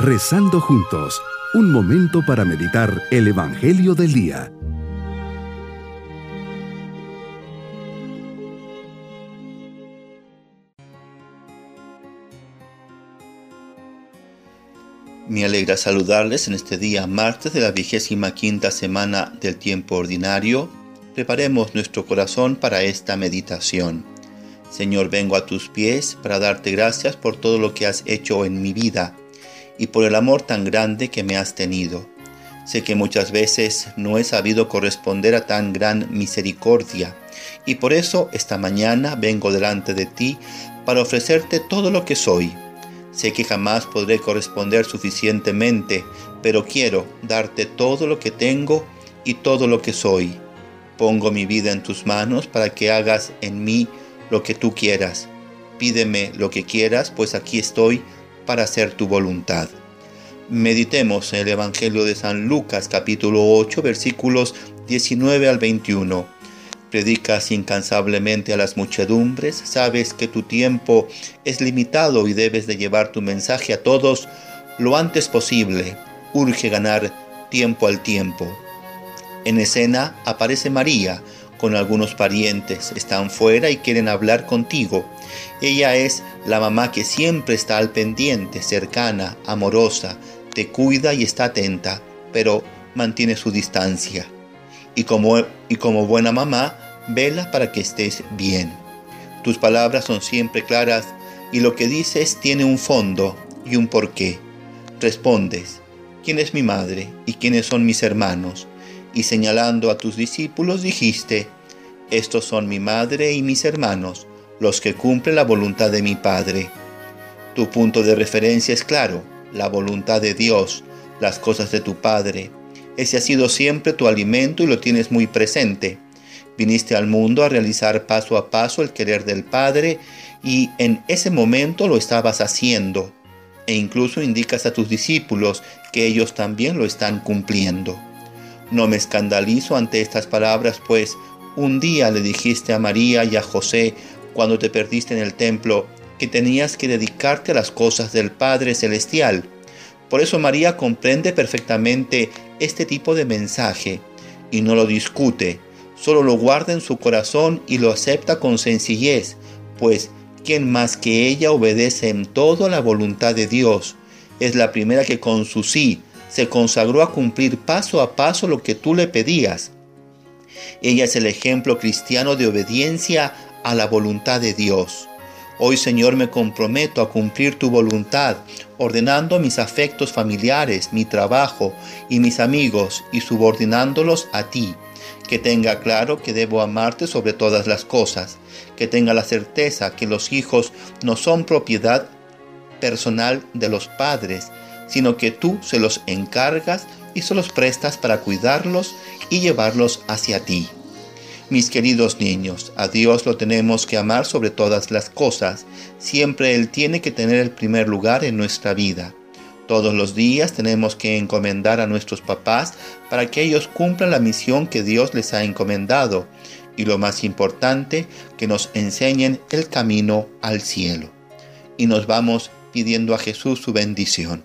Rezando juntos, un momento para meditar el Evangelio del Día. Me alegra saludarles en este día martes de la vigésima quinta semana del tiempo ordinario. Preparemos nuestro corazón para esta meditación. Señor, vengo a tus pies para darte gracias por todo lo que has hecho en mi vida y por el amor tan grande que me has tenido. Sé que muchas veces no he sabido corresponder a tan gran misericordia y por eso esta mañana vengo delante de ti para ofrecerte todo lo que soy. Sé que jamás podré corresponder suficientemente, pero quiero darte todo lo que tengo y todo lo que soy. Pongo mi vida en tus manos para que hagas en mí lo que tú quieras. Pídeme lo que quieras, pues aquí estoy para hacer tu voluntad. Meditemos en el Evangelio de San Lucas capítulo 8 versículos 19 al 21. Predicas incansablemente a las muchedumbres, sabes que tu tiempo es limitado y debes de llevar tu mensaje a todos lo antes posible. Urge ganar tiempo al tiempo. En escena aparece María, con algunos parientes, están fuera y quieren hablar contigo. Ella es la mamá que siempre está al pendiente, cercana, amorosa, te cuida y está atenta, pero mantiene su distancia. Y como, y como buena mamá, vela para que estés bien. Tus palabras son siempre claras y lo que dices tiene un fondo y un porqué. Respondes, ¿quién es mi madre y quiénes son mis hermanos? Y señalando a tus discípulos dijiste, Estos son mi madre y mis hermanos, los que cumplen la voluntad de mi Padre. Tu punto de referencia es claro, la voluntad de Dios, las cosas de tu Padre. Ese ha sido siempre tu alimento y lo tienes muy presente. Viniste al mundo a realizar paso a paso el querer del Padre y en ese momento lo estabas haciendo. E incluso indicas a tus discípulos que ellos también lo están cumpliendo. No me escandalizo ante estas palabras, pues un día le dijiste a María y a José, cuando te perdiste en el templo, que tenías que dedicarte a las cosas del Padre Celestial. Por eso María comprende perfectamente este tipo de mensaje y no lo discute, solo lo guarda en su corazón y lo acepta con sencillez, pues quien más que ella obedece en todo la voluntad de Dios, es la primera que con su sí se consagró a cumplir paso a paso lo que tú le pedías. Ella es el ejemplo cristiano de obediencia a la voluntad de Dios. Hoy Señor me comprometo a cumplir tu voluntad, ordenando mis afectos familiares, mi trabajo y mis amigos y subordinándolos a ti. Que tenga claro que debo amarte sobre todas las cosas, que tenga la certeza que los hijos no son propiedad personal de los padres, sino que tú se los encargas y se los prestas para cuidarlos y llevarlos hacia ti. Mis queridos niños, a Dios lo tenemos que amar sobre todas las cosas. Siempre Él tiene que tener el primer lugar en nuestra vida. Todos los días tenemos que encomendar a nuestros papás para que ellos cumplan la misión que Dios les ha encomendado. Y lo más importante, que nos enseñen el camino al cielo. Y nos vamos pidiendo a Jesús su bendición